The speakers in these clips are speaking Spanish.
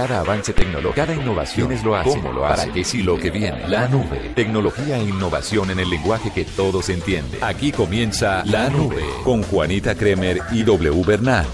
Cada avance tecnológico, cada innovación es lo hace. ¿Cómo lo hace? ¿Para qué si lo que viene? La nube. Tecnología e innovación en el lenguaje que todos entienden. Aquí comienza La Nube con Juanita Kremer y W Bernal.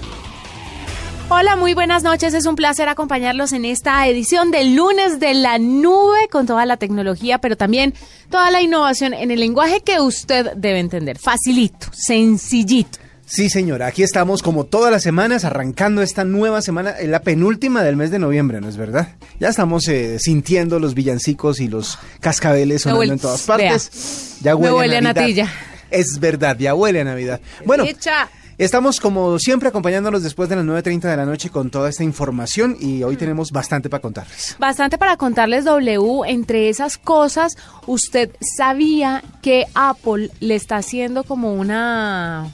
Hola, muy buenas noches. Es un placer acompañarlos en esta edición del lunes de la nube con toda la tecnología, pero también toda la innovación en el lenguaje que usted debe entender. Facilito, sencillito. Sí, señora, aquí estamos como todas las semanas arrancando esta nueva semana, la penúltima del mes de noviembre, ¿no es verdad? Ya estamos eh, sintiendo los villancicos y los cascabeles sonando en todas partes. ya huele, a Navidad. Es verdad, ya huele a Navidad. Bueno, Estamos como siempre acompañándolos después de las 9.30 de la noche con toda esta información y hoy tenemos bastante para contarles. Bastante para contarles W. Entre esas cosas, ¿usted sabía que Apple le está haciendo como una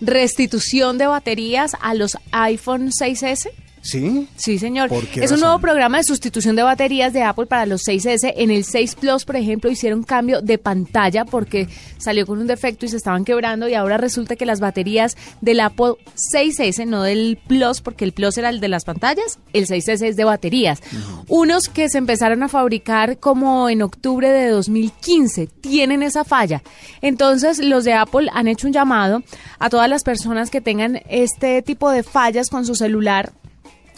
restitución de baterías a los iPhone 6S? ¿Sí? Sí, señor. es un nuevo programa de sustitución de baterías de Apple para los 6S. En el 6 Plus, por ejemplo, hicieron cambio de pantalla porque salió con un defecto y se estaban quebrando y ahora resulta que las baterías del Apple 6S, no del Plus, porque el Plus era el de las pantallas, el 6S es de baterías. Unos que se empezaron a fabricar como en octubre de 2015 tienen esa falla. Entonces, los de Apple han hecho un llamado a todas las personas que tengan este tipo de fallas con su celular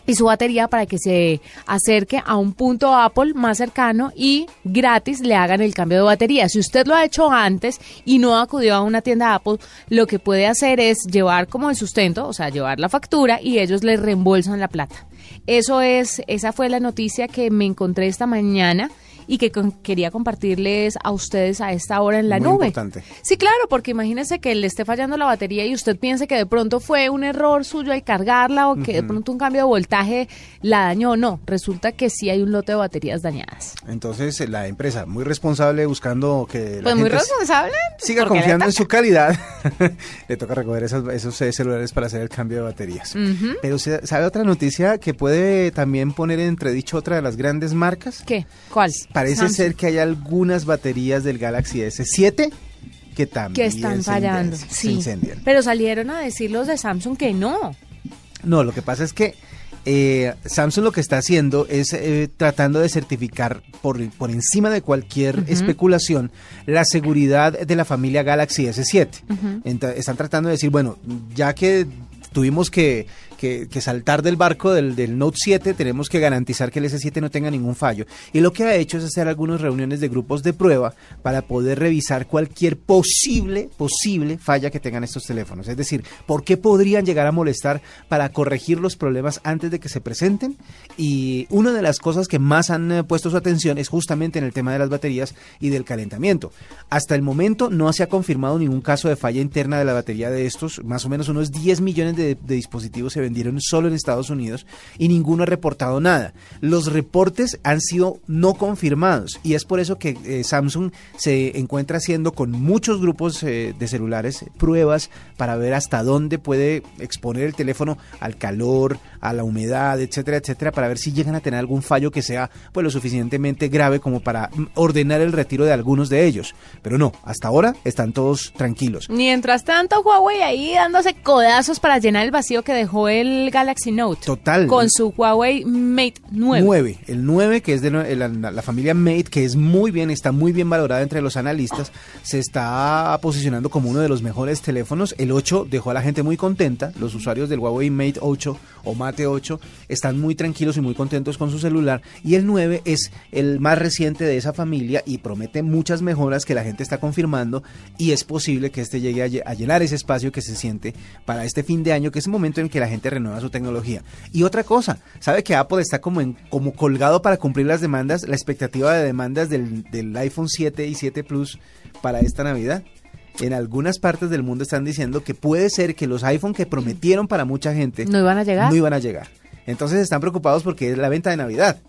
y su batería para que se acerque a un punto Apple más cercano y gratis le hagan el cambio de batería. Si usted lo ha hecho antes y no acudió a una tienda Apple, lo que puede hacer es llevar como el sustento, o sea, llevar la factura y ellos le reembolsan la plata. Eso es, esa fue la noticia que me encontré esta mañana y que quería compartirles a ustedes a esta hora en la Muy nube. Importante. Sí, claro, porque imagínese que le esté fallando la batería y usted piense que de pronto fue un error suyo al cargarla o que de pronto un cambio de voltaje la dañó. No, resulta que sí hay un lote de baterías dañadas. Entonces, la empresa, muy responsable buscando que la pues muy responsable. Siga confiando en su calidad. le toca recoger esos, esos, celulares para hacer el cambio de baterías. Pero ¿sabe otra noticia que puede también poner en entredicho otra de las grandes marcas? ¿Qué? ¿Cuál? Parece ser que hay algunas baterías del Galaxy S7 que también que están fallando, sí. Pero salieron a decir los de Samsung que no. No, lo que pasa es que eh, Samsung lo que está haciendo es eh, tratando de certificar por, por encima de cualquier especulación la seguridad de la familia Galaxy S7. están tratando de decir, bueno, ya que tuvimos que que, saltar del barco del, Note 7, tenemos que garantizar que el S7 no tenga ningún fallo. Y lo que ha hecho es hacer algunas reuniones de grupos de prueba para poder revisar cualquier posible, posible falla que tengan estos teléfonos. Es decir, por qué podrían llegar a molestar para corregir los problemas antes de que se presenten. Y una de las cosas que más han eh, puesto su atención es justamente en el tema de las baterías y del calentamiento. Hasta el momento no se ha confirmado ningún caso de falla interna de la batería de estos. Más o menos unos 10 millones de, dispositivos se vendieron solo en Estados Unidos y ninguno ha reportado nada. Los reportes han sido no confirmados y es por eso que eh, Samsung se encuentra haciendo con muchos grupos eh, de celulares pruebas para ver hasta dónde puede exponer el teléfono al calor, a la humedad, etcétera, etcétera, para ver si llegan a tener algún fallo que sea pues lo suficientemente grave como para ordenar el retiro de algunos de ellos. Pero no, hasta ahora están todos tranquilos. Mientras tanto, Huawei ahí dándose codazos para llenar el vacío que dejó el el Galaxy Note. Total. Con su Huawei Mate 9. 9. El 9, que es de la, familia Mate, que es muy bien, está muy bien valorada entre los analistas, se está posicionando como uno de los mejores teléfonos. El 8 dejó a la gente muy contenta. Los usuarios del Huawei Mate 8 o Mate 8 están muy tranquilos y muy contentos con su celular. Y el 9 es el más reciente de esa familia y promete muchas mejoras que la gente está confirmando y es posible que este llegue a, llenar ese espacio que se siente para este fin de año, que es el momento en que la gente renueva su tecnología. Y otra cosa, ¿sabe que Apple está como, en, como colgado para cumplir las demandas, la expectativa de demandas del, del iPhone 7 y 7 Plus para esta Navidad? en algunas partes del mundo están diciendo que puede ser que los iPhone que prometieron para mucha gente no iban a llegar. No iban a llegar. Entonces están preocupados porque es la venta de Navidad.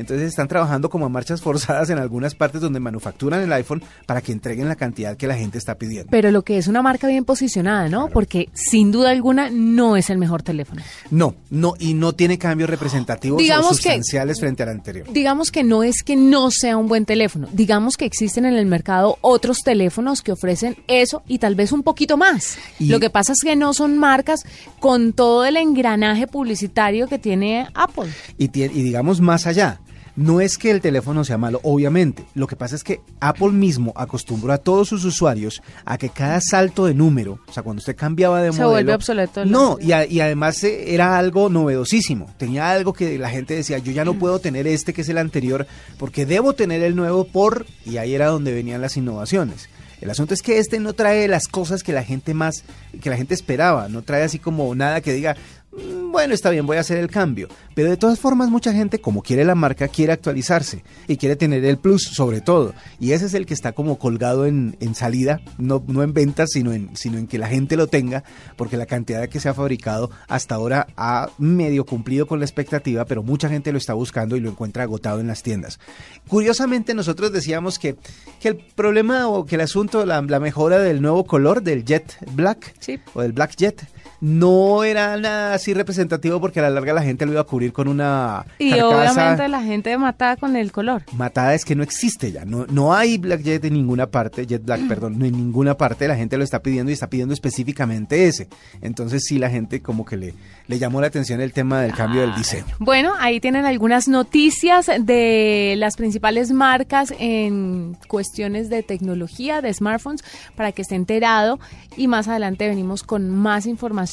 Entonces están trabajando como a marchas forzadas en algunas partes donde manufacturan el iPhone para que entreguen la cantidad que la gente está pidiendo. Pero lo que es una marca bien posicionada, ¿no? Porque sin duda alguna no es el mejor teléfono. No, no, y no tiene cambios representativos o sustanciales frente al anterior. Digamos que no es que no sea un buen teléfono, digamos que existen en el mercado otros teléfonos que ofrecen eso y tal vez un poquito más. lo que pasa es que no son marcas con todo el engranaje publicitario que tiene Apple. Y, y digamos más allá, no es que el teléfono sea malo, obviamente. Lo que pasa es que Apple mismo acostumbró a todos sus usuarios a que cada salto de número, o sea, cuando usted cambiaba de modelo... Se vuelve obsoleto. No, y, y, además eh, era algo novedosísimo. Tenía algo que la gente decía, yo ya no puedo tener este que es el anterior, porque debo tener el nuevo por... Y ahí era donde venían las innovaciones. El asunto es que este no trae las cosas que la gente más, que la gente esperaba, no trae así como nada que diga, bueno, está bien, voy a hacer el cambio. Pero de todas formas, mucha gente, como quiere la marca, quiere actualizarse y quiere tener el plus sobre todo. Y ese es el que está como colgado en, salida, no, no en ventas, sino en, sino en que la gente lo tenga, porque la cantidad que se ha fabricado hasta ahora ha medio cumplido con la expectativa, pero mucha gente lo está buscando y lo encuentra agotado en las tiendas. Curiosamente, nosotros decíamos que, que el problema o que el asunto, la, la mejora del nuevo color, del Jet Black, o del Black Jet, no era nada así representativo porque a la larga la gente lo iba a cubrir con una y obviamente la gente matada con el color. matada es que no existe ya no no hay Black Jet en ninguna parte Jet Black perdón no en ninguna parte la gente lo está pidiendo y está pidiendo específicamente ese. Entonces sí la gente como que le le llamó la atención el tema del cambio del diseño. Bueno ahí tienen algunas noticias de las principales marcas en cuestiones de tecnología de smartphones para que esté enterado. Y más adelante venimos con más información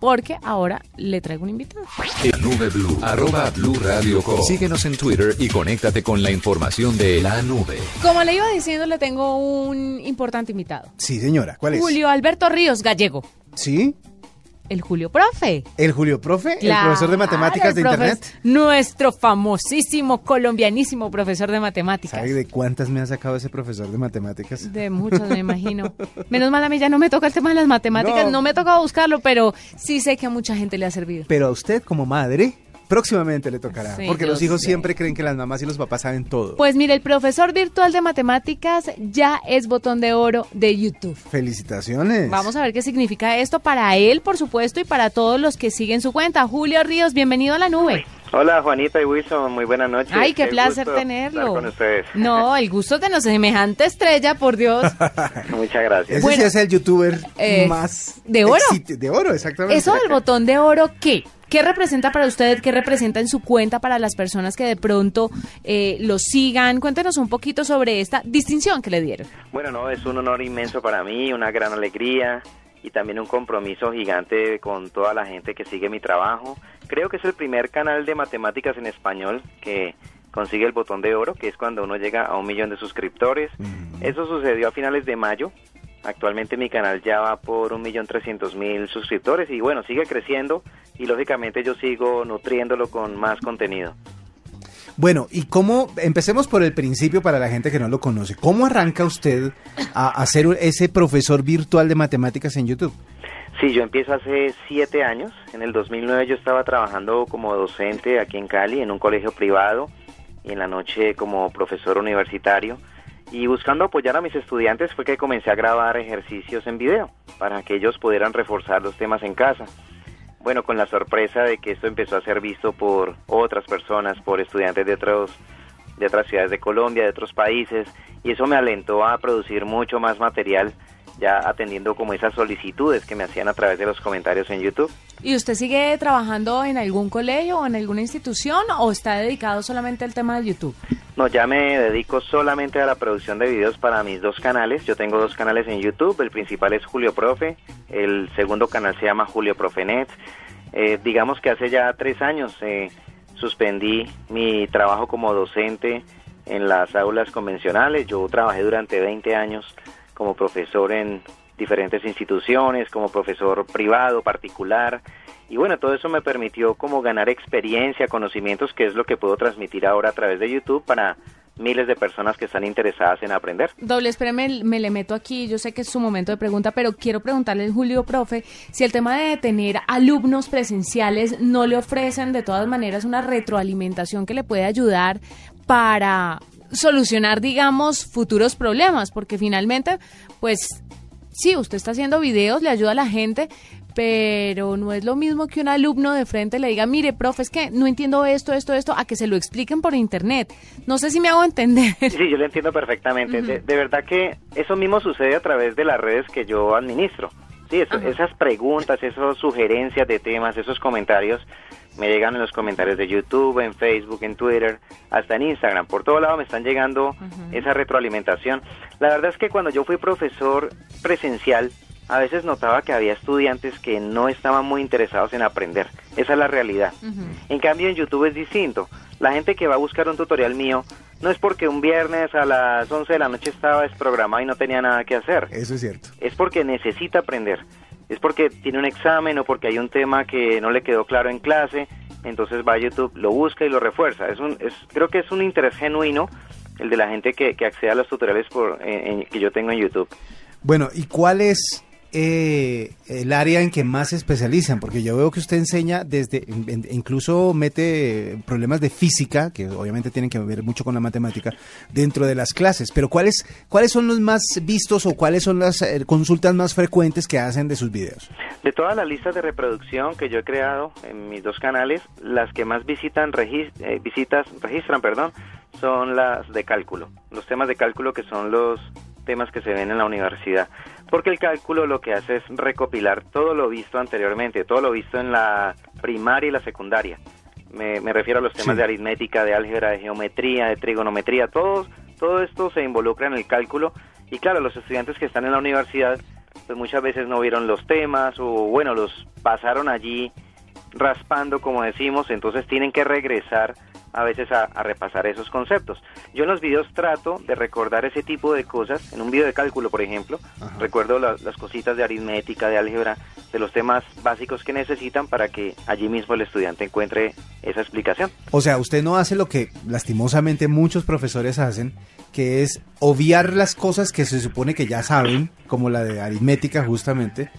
porque ahora le traigo un invitado. El Nube Blue, arroba Blue Radio Síguenos en Twitter y conéctate con la información de la nube. Como le iba diciendo, le tengo un importante invitado. Sí, señora, ¿cuál es? Julio Alberto Ríos Gallego. ¿Sí? El Julio Profe. ¿El Julio Profe? ¿El profesor de matemáticas de Internet? Nuestro famosísimo, colombianísimo profesor de matemáticas. ¿Sabe de cuántas me ha sacado ese profesor de matemáticas? De muchas, me imagino. Menos mal a mí ya no me toca el tema de las matemáticas, no, no me tocado buscarlo, pero sí sé que a mucha gente le ha servido. Pero a usted como madre Próximamente le tocará, porque los hijos siempre creen que las mamás y los papás saben todo. Pues mire, el profesor virtual de matemáticas ya es botón de oro de YouTube. Felicitaciones. Vamos a ver qué significa esto para él, por supuesto, y para todos los que siguen su cuenta. Julio Ríos, bienvenido a la nube. Hola Juanita y Wilson, muy buenas noches. Ay, qué, placer tenerlo. con ustedes. No, el gusto de tener semejante estrella, por Dios. Muchas gracias. Ese sí es el youtuber eh, más de oro. De oro, exactamente. Eso del botón de oro, ¿qué? ¿Qué representa para usted? ¿Qué representa en su cuenta para las personas que de pronto eh, lo sigan? Cuéntenos un poquito sobre esta distinción que le dieron. Bueno, no, es un honor inmenso para mí, una gran alegría y también un compromiso gigante con toda la gente que sigue mi trabajo. Creo que es el primer canal de matemáticas en español que consigue el botón de oro, que es cuando uno llega a un millón de suscriptores. Eso sucedió a finales de mayo Actualmente mi canal ya va por un millón trescientos mil suscriptores y bueno, sigue creciendo y lógicamente yo sigo nutriéndolo con más contenido. Bueno, y cómo, empecemos por el principio para la gente que no lo conoce. ¿Cómo arranca usted a, ser ese profesor virtual de matemáticas en YouTube? Sí, yo empiezo hace siete años. En el 2009 yo estaba trabajando como docente aquí en Cali, en un colegio privado, y en la noche como profesor universitario. Y buscando apoyar a mis estudiantes fue que comencé a grabar ejercicios en video para que ellos pudieran reforzar los temas en casa. Bueno, con la sorpresa de que esto empezó a ser visto por otras personas, por estudiantes de otros de otras ciudades de Colombia, de otros países, y eso me alentó a producir mucho más material ya atendiendo como esas solicitudes que me hacían a través de los comentarios en YouTube. ¿Y usted sigue trabajando en algún colegio o en alguna institución o está dedicado solamente al tema de YouTube? No, ya me dedico solamente a la producción de videos para mis dos canales. Yo tengo dos canales en YouTube. El principal es Julio Profe, el segundo canal se llama Julio Profenet. Eh, digamos que hace ya tres años eh, suspendí mi trabajo como docente en las aulas convencionales. Yo trabajé durante 20 años como profesor en diferentes instituciones, como profesor privado, particular. Y bueno, todo eso me permitió como ganar experiencia, conocimientos, que es lo que puedo transmitir ahora a través de YouTube para miles de personas que están interesadas en aprender. Doble, espérame, me le meto aquí, yo sé que es su momento de pregunta, pero quiero preguntarle Julio, profe, si el tema de tener alumnos presenciales no le ofrecen de todas maneras una retroalimentación que le puede ayudar para solucionar, digamos, futuros problemas, porque finalmente, pues sí, usted está haciendo videos, le ayuda a la gente, pero no es lo mismo que un alumno de frente le diga, mire, profe, es que no entiendo esto, esto, esto, a que se lo expliquen por internet. No sé si me hago entender. Sí, yo lo entiendo perfectamente. de, verdad que eso mismo sucede a través de las redes que yo administro. Sí, esas preguntas, esas sugerencias de temas, esos comentarios me llegan en los comentarios de YouTube, en Facebook, en Twitter, hasta en Instagram. Por todo lado me están llegando esa retroalimentación. La verdad es que cuando yo fui profesor presencial, a veces notaba que había estudiantes que no estaban muy interesados en aprender. Esa es la realidad. En cambio, en YouTube es distinto. La gente que va a buscar un tutorial mío no es porque un viernes a las 11 de la noche estaba desprogramado y no tenía nada que hacer. Eso es cierto. Es porque necesita aprender. Es porque tiene un examen o porque hay un tema que no le quedó claro en clase. Entonces va a YouTube, lo busca y lo refuerza. Es un, es, creo que es un interés genuino el de la gente que, que accede a los tutoriales por, que yo tengo en YouTube. Bueno, ¿y cuál es eh, el área en que más se especializan? Porque yo veo que usted enseña desde, incluso mete problemas de física, que obviamente tienen que ver mucho con la matemática, dentro de las clases. Pero ¿cuáles, cuáles son los más vistos o cuáles son las eh, consultas más frecuentes que hacen de sus videos? De todas las listas de reproducción que yo he creado en mis dos canales, las que más visitan, eh, visitas, registran, perdón, son las de cálculo. Los temas de cálculo que son los temas que se ven en la universidad porque el cálculo lo que hace es recopilar todo lo visto anteriormente, todo lo visto en la primaria y la secundaria. Me, refiero a los temas de aritmética, de álgebra, de geometría, de trigonometría, todo, todo esto se involucra en el cálculo. Y claro, los estudiantes que están en la universidad pues muchas veces no vieron los temas o bueno, los pasaron allí raspando como decimos, entonces tienen que regresar a veces a, repasar esos conceptos. Yo en los videos trato de recordar ese tipo de cosas, en un video de cálculo, por ejemplo, recuerdo las cositas de aritmética, de álgebra, de los temas básicos que necesitan para que allí mismo el estudiante encuentre esa explicación. O sea, usted no hace lo que lastimosamente muchos profesores hacen, que es obviar las cosas que se supone que ya saben, como la de aritmética justamente,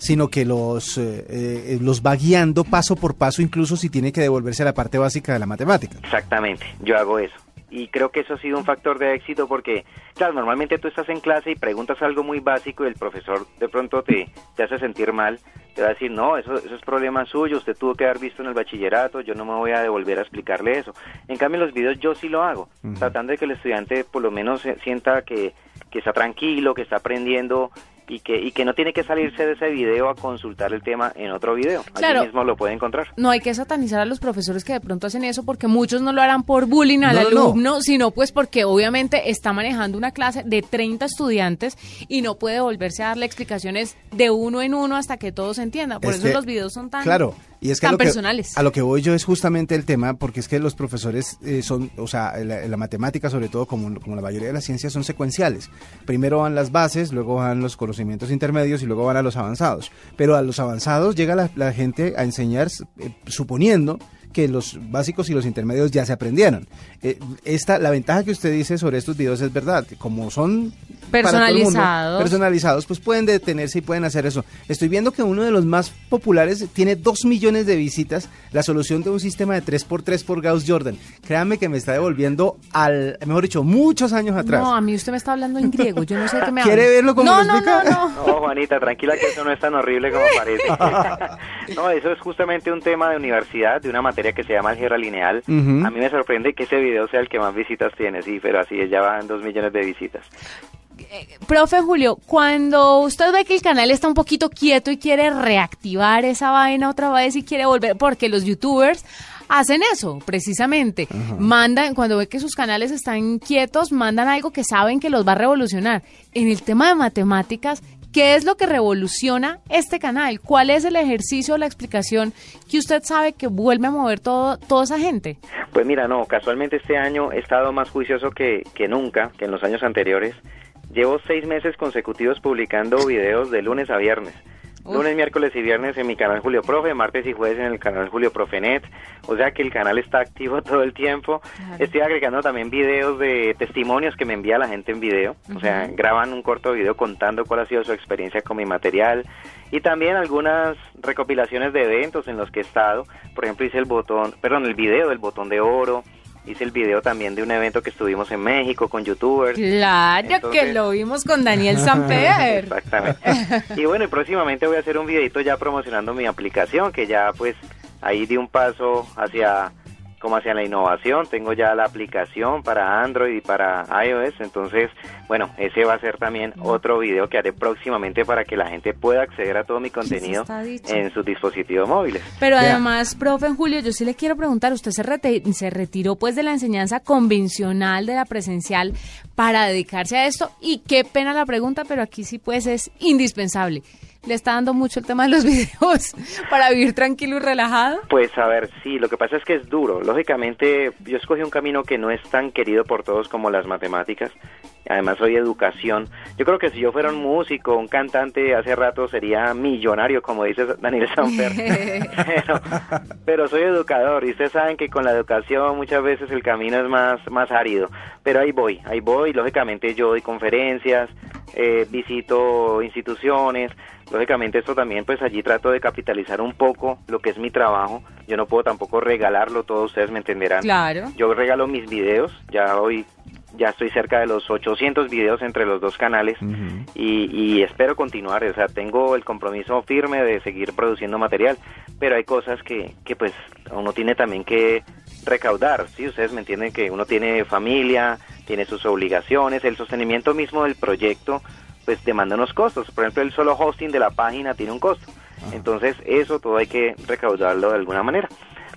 sino que los, eh, eh, los va guiando paso por paso, incluso si tiene que devolverse a la parte básica de la matemática. Exactamente, yo hago eso. Y creo que eso ha sido un factor de éxito porque, claro, normalmente tú estás en clase y preguntas algo muy básico y el profesor de pronto te, te hace sentir mal, te va a decir, no, eso, eso es problema suyo, usted tuvo que haber visto en el bachillerato, yo no me voy a devolver a explicarle eso. En cambio, en los videos yo sí lo hago, tratando de que el estudiante por lo menos sienta que, que está tranquilo, que está aprendiendo y que, y que no tiene que salirse de ese video a consultar el tema en otro video. Claro, mismo lo puede encontrar. No hay que satanizar a los profesores que de pronto hacen eso porque muchos no lo harán por bullying al alumno, sino pues porque obviamente está manejando una clase de 30 estudiantes y no puede volverse a darle explicaciones de uno en uno hasta que todos entiendan. Por eso los videos son tan... Claro, y es que, a lo que a lo que voy yo es justamente el tema, porque es que los profesores eh, son, o sea, la, la, matemática sobre todo, como, como la mayoría de las ciencias, son secuenciales. Primero van las bases, luego van los conocimientos intermedios y luego van a los avanzados. Pero a los avanzados llega la, la gente a enseñar eh, suponiendo que los básicos y los intermedios ya se aprendieron. Eh, esta, la ventaja que usted dice sobre estos videos es verdad, como son personalizados, personalizados, pues pueden detenerse y pueden hacer eso. Estoy viendo que uno de los más populares tiene 2 millones de visitas, la solución de un sistema de 3x3 por Gauss Jordan. Créame que me está devolviendo al, mejor dicho, muchos años atrás. No, a mí usted me está hablando en griego, yo no sé qué me ¿Quiere verlo como no, no, no, no, no. Juanita, tranquila que eso no es tan horrible como parece. no, eso es justamente un tema de universidad, de una materia que se llama álgebra lineal. A mí me sorprende que ese video sea el que más visitas tiene, sí, pero así es, ya van dos millones de visitas. Eh, profe Julio, cuando usted ve que el canal está un poquito quieto y quiere reactivar esa vaina otra vez y quiere volver, porque los youtubers hacen eso, precisamente. Mandan, cuando ve que sus canales están quietos, mandan algo que saben que los va a revolucionar. En el tema de matemáticas, ¿Qué es lo que revoluciona este canal? ¿Cuál es el ejercicio o la explicación que usted sabe que vuelve a mover todo, toda esa gente? Pues mira, no, casualmente este año he estado más juicioso que, que nunca, que en los años anteriores. Llevo seis meses consecutivos publicando videos de lunes a viernes. Lunes, miércoles y viernes en mi canal Julio Profe, martes y jueves en el canal Julio Profenet. O sea que el canal está activo todo el tiempo. Estoy agregando también videos de testimonios que me envía la gente en video. O sea, graban un corto video contando cuál ha sido su experiencia con mi material. Y también algunas recopilaciones de eventos en los que he estado. Por ejemplo, hice el botón, perdón, el video del botón de oro hice el video también de un evento que estuvimos en México con youtubers. Claro que lo vimos con Daniel Samper. Exactamente. y bueno, y próximamente voy a hacer un videito ya promocionando mi aplicación, que ya pues ahí di un paso hacia como hacia la innovación. Tengo ya la aplicación para Android y para iOS. Entonces, bueno, ese va a ser también otro video que haré próximamente para que la gente pueda acceder a todo mi contenido en sus dispositivos móviles. Pero además, profe Julio, yo sí le quiero preguntar, usted se, se retiró pues de la enseñanza convencional de la presencial para dedicarse a esto y qué pena la pregunta, pero aquí sí pues es indispensable le está dando mucho el tema de los videos para vivir tranquilo y relajado? Pues a ver, sí, lo que pasa es que es duro. Lógicamente, yo escogí un camino que no es tan querido por todos como las matemáticas. Además, soy educación. Yo creo que si yo fuera un músico, un cantante, hace rato sería millonario, como dice Daniel Sanfer. pero, pero, soy educador y ustedes saben que con la educación muchas veces el camino es más, más árido. Pero ahí voy, ahí voy. Lógicamente, yo doy conferencias, eh, visito instituciones, lógicamente esto también pues allí trato de capitalizar un poco lo que es mi trabajo, yo no puedo tampoco regalarlo, todos ustedes me entenderán. Claro. Yo regalo mis videos, ya hoy ya estoy cerca de los 800 videos entre los dos canales y, espero continuar, o sea, tengo el compromiso firme de seguir produciendo material, pero hay cosas que, que pues uno tiene también que recaudar, ¿sí? Ustedes me entienden que uno tiene familia, tiene sus obligaciones, el sostenimiento mismo del proyecto pues demanda unos costos. Por ejemplo, el solo hosting de la página tiene un costo. Entonces, eso todo hay que recaudarlo de alguna manera.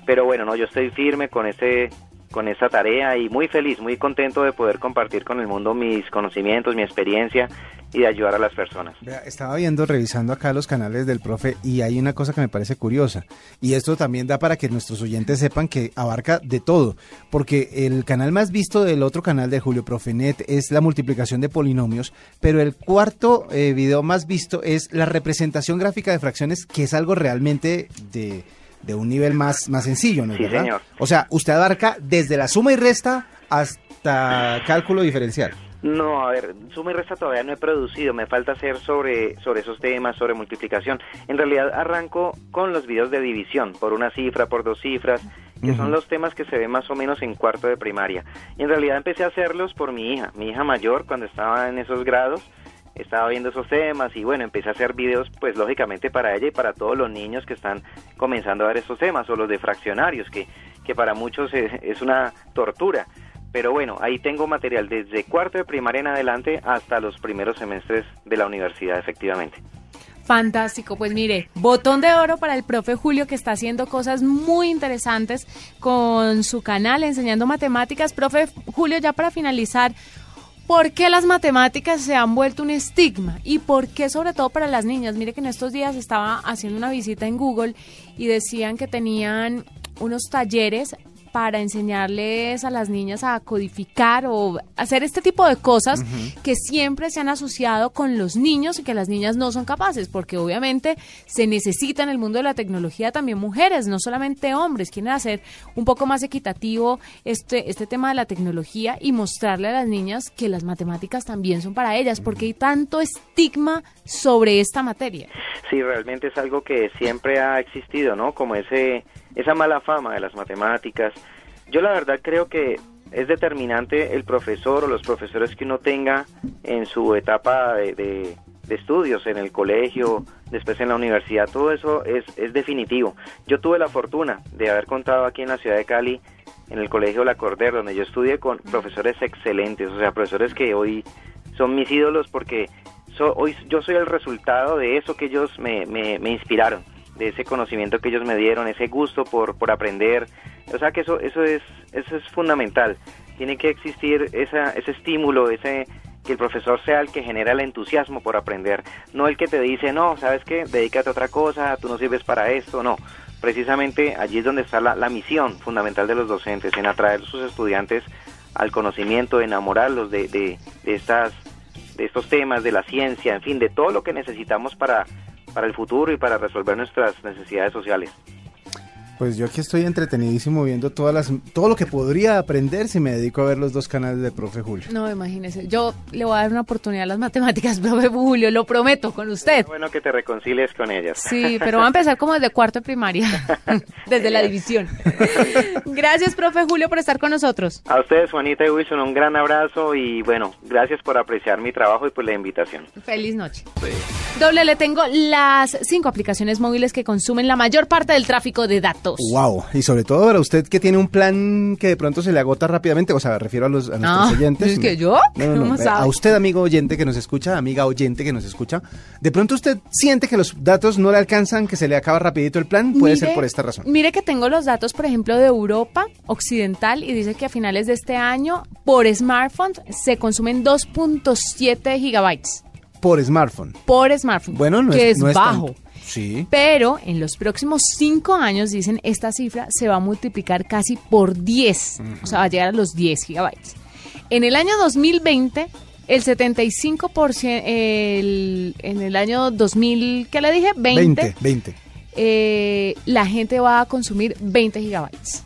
Pero bueno, no, yo estoy firme con ese con esa tarea y muy feliz, muy contento de poder compartir con el mundo mis conocimientos, mi experiencia y de ayudar a las personas. estaba viendo, revisando acá los canales del profe y hay una cosa que me parece curiosa y esto también da para que nuestros oyentes sepan que abarca de todo, porque el canal más visto del otro canal de Julio Profenet es la multiplicación de polinomios, pero el cuarto eh, video más visto es la representación gráfica de fracciones, que es algo realmente de de un nivel más, más sencillo, ¿no es verdad? O sea, usted abarca desde la suma y resta hasta cálculo diferencial. No, a ver, suma y resta todavía no he producido, me falta hacer sobre, sobre esos temas, sobre multiplicación. En realidad arranco con los videos de división, por una cifra, por dos cifras, que son los temas que se ven más o menos en cuarto de primaria. Y en realidad empecé a hacerlos por mi hija, mi hija mayor, cuando estaba en esos grados, estaba viendo esos temas y bueno, empecé a hacer videos pues lógicamente para ella y para todos los niños que están comenzando a ver estos temas o los de fraccionarios que, que para muchos es, una tortura. Pero bueno, ahí tengo material desde cuarto de primaria en adelante hasta los primeros semestres de la universidad efectivamente. Fantástico, pues mire, botón de oro para el profe Julio que está haciendo cosas muy interesantes con su canal enseñando matemáticas. Profe Julio, ya para finalizar, ¿Por qué las matemáticas se han vuelto un estigma? ¿Y por qué sobre todo para las niñas? Mire que en estos días estaba haciendo una visita en Google y decían que tenían unos talleres para enseñarles a las niñas a codificar o hacer este tipo de cosas que siempre se han asociado con los niños y que las niñas no son capaces, porque obviamente se necesita en el mundo de la tecnología también mujeres, no solamente hombres, quieren hacer un poco más equitativo este, este tema de la tecnología y mostrarle a las niñas que las matemáticas también son para ellas, porque hay tanto estigma sobre esta materia. Sí, realmente es algo que siempre ha existido, ¿no? Como ese esa mala fama de las matemáticas. Yo la verdad creo que es determinante el profesor o los profesores que uno tenga en su etapa de, estudios, en el colegio, después en la universidad, todo eso es, es definitivo. Yo tuve la fortuna de haber contado aquí en la ciudad de Cali, en el colegio La Cordera, donde yo estudié con profesores excelentes, o sea, profesores que hoy son mis ídolos porque hoy yo soy el resultado de eso que ellos me, me, me inspiraron de ese conocimiento que ellos me dieron, ese gusto por, por aprender. O sea que eso, eso, es, eso es fundamental. Tiene que existir esa, ese estímulo, ese que el profesor sea el que genera el entusiasmo por aprender, no el que te dice, no, sabes qué, dedícate a otra cosa, tú no sirves para esto, no. Precisamente allí es donde está la, la misión fundamental de los docentes, en atraer a sus estudiantes al conocimiento, enamorarlos de, de, de, estas, de estos temas, de la ciencia, en fin, de todo lo que necesitamos para para el futuro y para resolver nuestras necesidades sociales. Pues yo aquí estoy entretenidísimo viendo todas las, todo lo que podría aprender si me dedico a ver los dos canales de profe Julio. No, imagínese. Yo le voy a dar una oportunidad a las matemáticas, profe Julio, lo prometo, con usted. bueno que te reconcilies con ellas. Sí, pero va a empezar como desde cuarto de primaria, desde la división. gracias, profe Julio, por estar con nosotros. A ustedes, Juanita y Wilson, un gran abrazo y bueno, gracias por apreciar mi trabajo y por la invitación. Feliz noche. Doble, le tengo las cinco aplicaciones móviles que consumen la mayor parte del tráfico de datos. Wow, y sobre todo para usted que tiene un plan que de pronto se le agota rápidamente, o sea, me refiero a, los, a nuestros oyentes. ¿Es que yo? No, no, no, a usted, amigo oyente que nos escucha, amiga oyente que nos escucha, de pronto usted siente que los datos no le alcanzan, que se le acaba rapidito el plan, puede ser por esta razón. Mire que tengo los datos, por ejemplo, de Europa Occidental y dice que a finales de este año por smartphone se consumen 2.7 gigabytes. Por smartphone. Por smartphone. Bueno, no que es, es, bajo. Sí. Pero en los próximos cinco años, dicen, esta cifra se va a multiplicar casi por 10. O sea, va a llegar a los 10 gigabytes. En el año 2020, el 75%, el, en el año 2000, ¿qué le dije? 20. 20, 20. Eh, la gente va a consumir 20 gigabytes.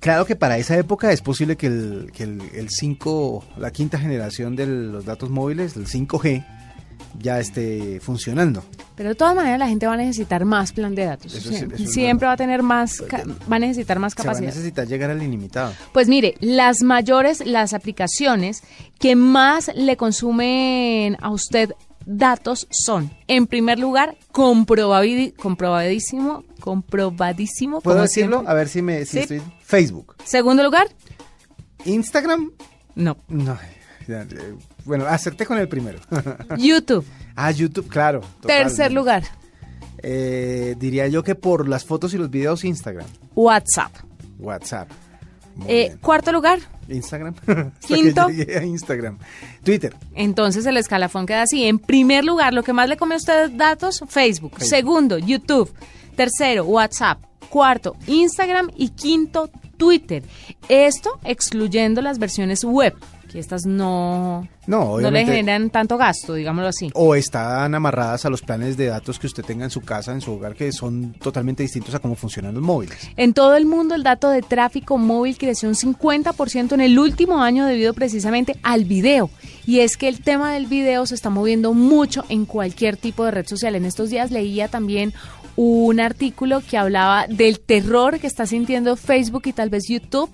Claro que para esa época es posible que el, que el, el 5, la quinta generación de los datos móviles, el 5G, ya esté funcionando. Pero de todas maneras la gente va a necesitar más plan de datos. siempre, siempre va a tener más, va a necesitar más capacidad. Se va a necesitar llegar al ilimitado. Pues mire, las mayores, las aplicaciones que más le consumen a usted datos son, en primer lugar, comprobadísimo, comprobadísimo. ¿Puedo decirlo? A ver si me si estoy... Facebook. Segundo lugar. Instagram. No. No. Bueno, acerté con el primero. YouTube. ah, YouTube, claro. Tercer lugar. Eh, diría yo que por las fotos y los videos Instagram. WhatsApp. WhatsApp. Eh, cuarto lugar. Instagram. Quinto. Instagram. Twitter. Entonces el escalafón queda así. En primer lugar, lo que más le come a usted datos, Facebook. Segundo, YouTube. Tercero, WhatsApp. Cuarto, Instagram. Y quinto, Twitter. Esto excluyendo las versiones web que estas no, no, le generan tanto gasto, digámoslo así. O están amarradas a los planes de datos que usted tenga en su casa, en su hogar, que son totalmente distintos a cómo funcionan los móviles. En todo el mundo el dato de tráfico móvil creció un 50% en el último año debido precisamente al video. Y es que el tema del video se está moviendo mucho en cualquier tipo de red social. En estos días leía también un artículo que hablaba del terror que está sintiendo Facebook y tal vez YouTube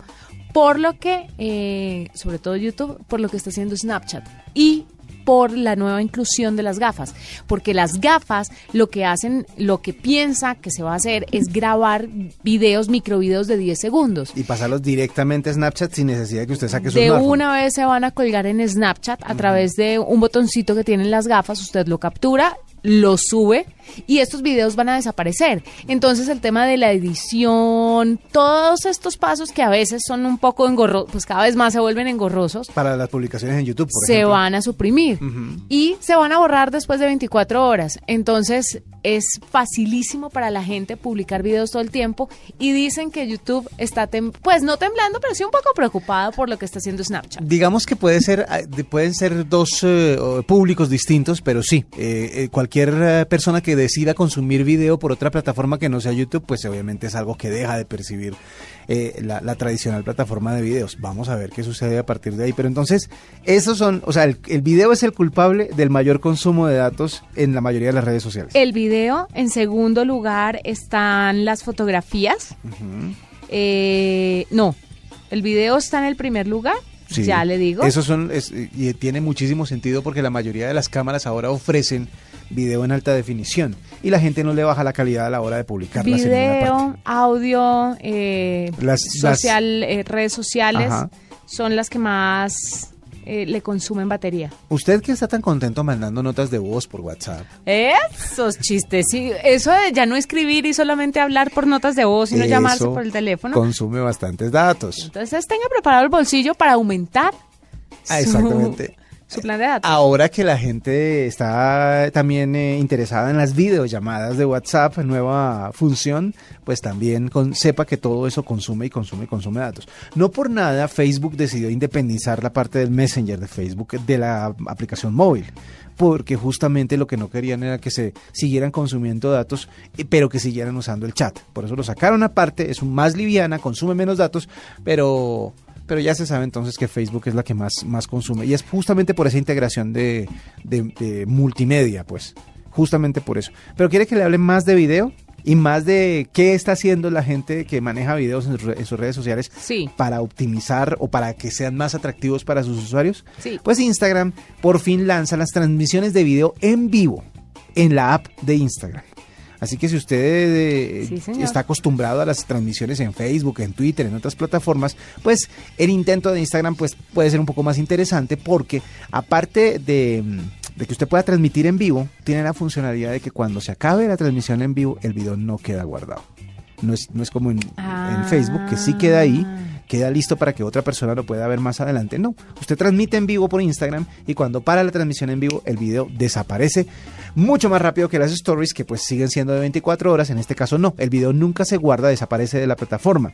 por lo que, eh, sobre todo YouTube, por lo que está haciendo Snapchat y por la nueva inclusión de las gafas, porque las gafas lo que hacen, lo que piensa que se va a hacer es grabar videos, microvideos de 10 segundos. Y pasarlos directamente a Snapchat sin necesidad de que usted saque su De una vez se van a colgar en Snapchat a través de un botoncito que tienen las gafas, usted lo captura lo sube y estos videos van a desaparecer. Entonces el tema de la edición, todos estos pasos que a veces son un poco engorrosos, pues cada vez más se vuelven engorrosos. Para las publicaciones en YouTube, por Se van a suprimir y se van a borrar después de 24 horas. Entonces es facilísimo para la gente publicar videos todo el tiempo y dicen que YouTube está, pues no temblando, pero sí un poco preocupado por lo que está haciendo Snapchat. Digamos que puede ser, ah, pueden ser dos eh, públicos distintos, pero sí, eh, eh, cualquier persona que decida consumir video por otra plataforma que no sea YouTube, pues obviamente es algo que deja de percibir eh, la, tradicional plataforma de videos. Vamos a ver qué sucede a partir de ahí. Pero entonces, esos son, o sea, el, video es el culpable del mayor consumo de datos en la mayoría de las redes sociales. El video, en segundo lugar, están las fotografías. Eh, no, el video está en el primer lugar. ya le digo. Eso son, y tiene muchísimo sentido porque la mayoría de las cámaras ahora ofrecen video en alta definición y la gente no le baja la calidad a la hora de publicar Video, audio, eh, social, eh, redes sociales son las que más eh, le consumen batería. ¿Usted que está tan contento mandando notas de voz por WhatsApp? Esos chistes, sí. Eso de ya no escribir y solamente hablar por notas de voz y no llamarse por el teléfono. Consume bastantes datos. Entonces tenga preparado el bolsillo para aumentar. Ah, exactamente su plan de datos. Ahora que la gente está también eh, interesada en las videollamadas de WhatsApp, nueva función, pues también sepa que todo eso consume y consume y consume datos. No por nada Facebook decidió independizar la parte del Messenger de Facebook de la aplicación móvil porque justamente lo que no querían era que se siguieran consumiendo datos, pero que siguieran usando el chat. Por eso lo sacaron aparte, es más liviana, consume menos datos, pero pero ya se sabe entonces que Facebook es la que más, más consume. Y es justamente por esa integración de, de multimedia, pues. Justamente por eso. Pero quiere que le hable más de video y más de qué está haciendo la gente que maneja videos en, sus redes sociales para optimizar o para que sean más atractivos para sus usuarios. Pues Instagram por fin lanza las transmisiones de video en vivo en la app de Instagram. Así que si usted eh, está acostumbrado a las transmisiones en Facebook, en Twitter, en otras plataformas, pues el intento de Instagram pues, puede ser un poco más interesante porque aparte de de que usted pueda transmitir en vivo, tiene la funcionalidad de que cuando se acabe la transmisión en vivo, el video no queda guardado. No es, no es como en, en Facebook, que sí queda ahí, queda listo para que otra persona lo pueda ver más adelante. No, usted transmite en vivo por Instagram y cuando para la transmisión en vivo, el video desaparece mucho más rápido que las stories, que pues siguen siendo de 24 horas. En este caso no, el video nunca se guarda, desaparece de la plataforma.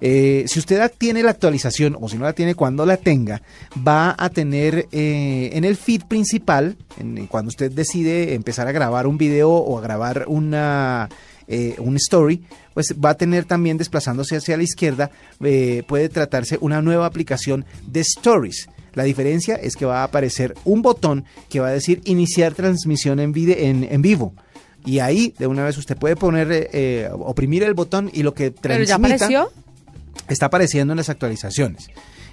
Eh, si usted tiene la actualización o si no la tiene cuando la tenga, va a tener eh, en el feed principal, en, cuando usted decide empezar a grabar un video o a grabar una... Eh, un story, pues va a tener también desplazándose hacia la izquierda, puede tratarse una nueva aplicación de stories. La diferencia es que va a aparecer un botón que va a decir iniciar transmisión en, en, vivo. Y ahí de una vez usted puede poner, eh, eh, oprimir el botón y lo que transmita... ¿Pero ya apareció? Está apareciendo en las actualizaciones.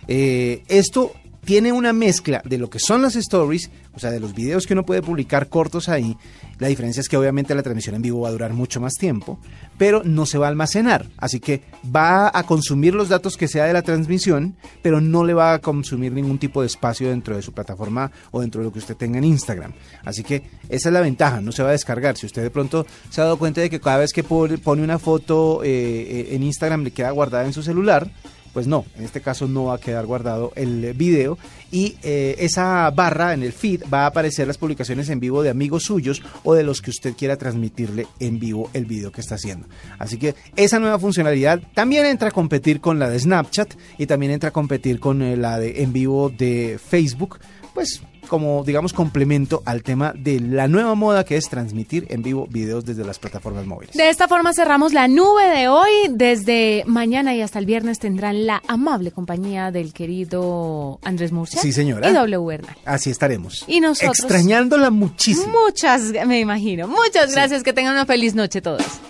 Eh, esto tiene una mezcla de lo que son las stories, o sea, de los videos que uno puede publicar cortos ahí. La diferencia es que obviamente la transmisión en vivo va a durar mucho más tiempo, pero no se va a almacenar. Así que va a consumir los datos que sea de la transmisión, pero no le va a consumir ningún tipo de espacio dentro de su plataforma o dentro de lo que usted tenga en Instagram. Así que esa es la ventaja, no se va a descargar. Si usted de pronto se ha dado cuenta de que cada vez que pone una foto eh, eh, en Instagram le queda guardada en su celular, pues no, en este caso no va a quedar guardado el video y eh, esa barra en el feed va a aparecer las publicaciones en vivo de amigos suyos o de los que usted quiera transmitirle en vivo el video que está haciendo. Así que esa nueva funcionalidad también entra a competir con la de Snapchat y también entra a competir con eh, la de en vivo de Facebook, pues como, digamos, complemento al tema de la nueva moda que es transmitir en vivo videos desde las plataformas móviles. De esta forma cerramos la nube de hoy. Desde mañana y hasta el viernes tendrán la amable compañía del querido Andrés Murcia. Sí, señora. Y W. Así estaremos. Y nosotros. Extrañándola muchísimo. Muchas, me imagino. Muchas gracias. Que tengan una feliz noche todos.